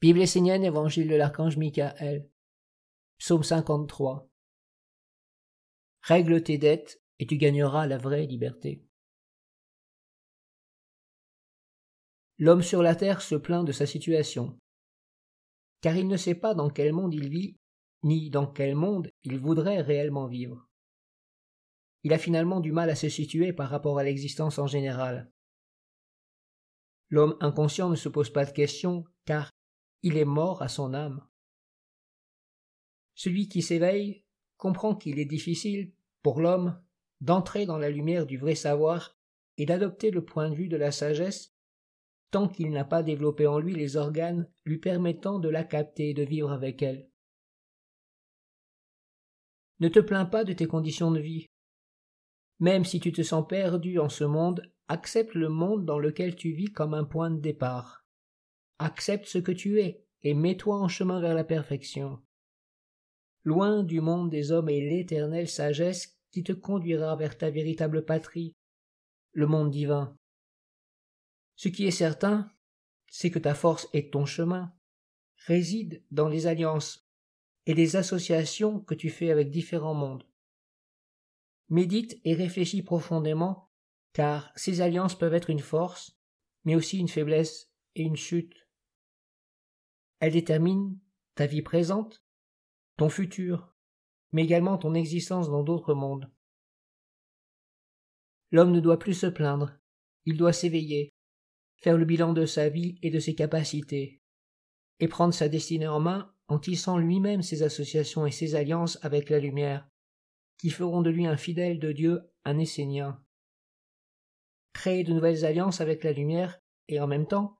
Bible essénienne, Évangile de l'archange Michael. Psaume 53. Règle tes dettes et tu gagneras la vraie liberté. L'homme sur la terre se plaint de sa situation, car il ne sait pas dans quel monde il vit, ni dans quel monde il voudrait réellement vivre. Il a finalement du mal à se situer par rapport à l'existence en général. L'homme inconscient ne se pose pas de questions, car il est mort à son âme. Celui qui s'éveille comprend qu'il est difficile, pour l'homme, d'entrer dans la lumière du vrai savoir et d'adopter le point de vue de la sagesse tant qu'il n'a pas développé en lui les organes lui permettant de la capter et de vivre avec elle. Ne te plains pas de tes conditions de vie. Même si tu te sens perdu en ce monde, accepte le monde dans lequel tu vis comme un point de départ. Accepte ce que tu es et mets-toi en chemin vers la perfection. Loin du monde des hommes et l'éternelle sagesse qui te conduira vers ta véritable patrie, le monde divin. Ce qui est certain, c'est que ta force et ton chemin résident dans les alliances et les associations que tu fais avec différents mondes. Médite et réfléchis profondément, car ces alliances peuvent être une force, mais aussi une faiblesse et une chute. Elle détermine ta vie présente, ton futur, mais également ton existence dans d'autres mondes. L'homme ne doit plus se plaindre, il doit s'éveiller, faire le bilan de sa vie et de ses capacités, et prendre sa destinée en main en tissant lui-même ses associations et ses alliances avec la lumière, qui feront de lui un fidèle de Dieu, un Essénien. Créer de nouvelles alliances avec la lumière, et en même temps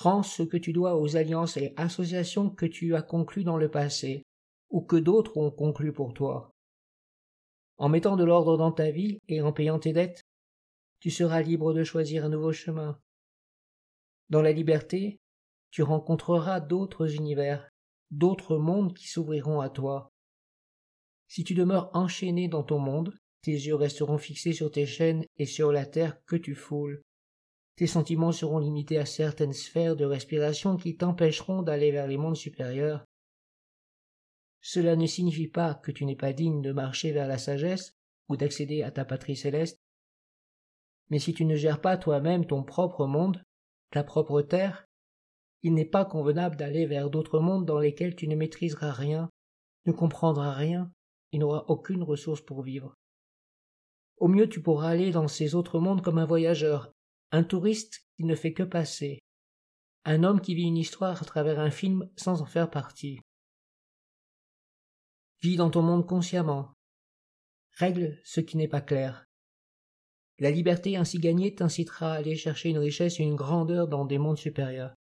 Rends ce que tu dois aux alliances et associations que tu as conclues dans le passé, ou que d'autres ont conclues pour toi. En mettant de l'ordre dans ta vie et en payant tes dettes, tu seras libre de choisir un nouveau chemin. Dans la liberté, tu rencontreras d'autres univers, d'autres mondes qui s'ouvriront à toi. Si tu demeures enchaîné dans ton monde, tes yeux resteront fixés sur tes chaînes et sur la terre que tu foules. Tes sentiments seront limités à certaines sphères de respiration qui t'empêcheront d'aller vers les mondes supérieurs. Cela ne signifie pas que tu n'es pas digne de marcher vers la sagesse ou d'accéder à ta patrie céleste. Mais si tu ne gères pas toi-même ton propre monde, ta propre terre, il n'est pas convenable d'aller vers d'autres mondes dans lesquels tu ne maîtriseras rien, ne comprendras rien et n'auras aucune ressource pour vivre. Au mieux tu pourras aller dans ces autres mondes comme un voyageur, un touriste qui ne fait que passer, un homme qui vit une histoire à travers un film sans en faire partie. Vis dans ton monde consciemment. Règle ce qui n'est pas clair. La liberté ainsi gagnée t'incitera à aller chercher une richesse et une grandeur dans des mondes supérieurs.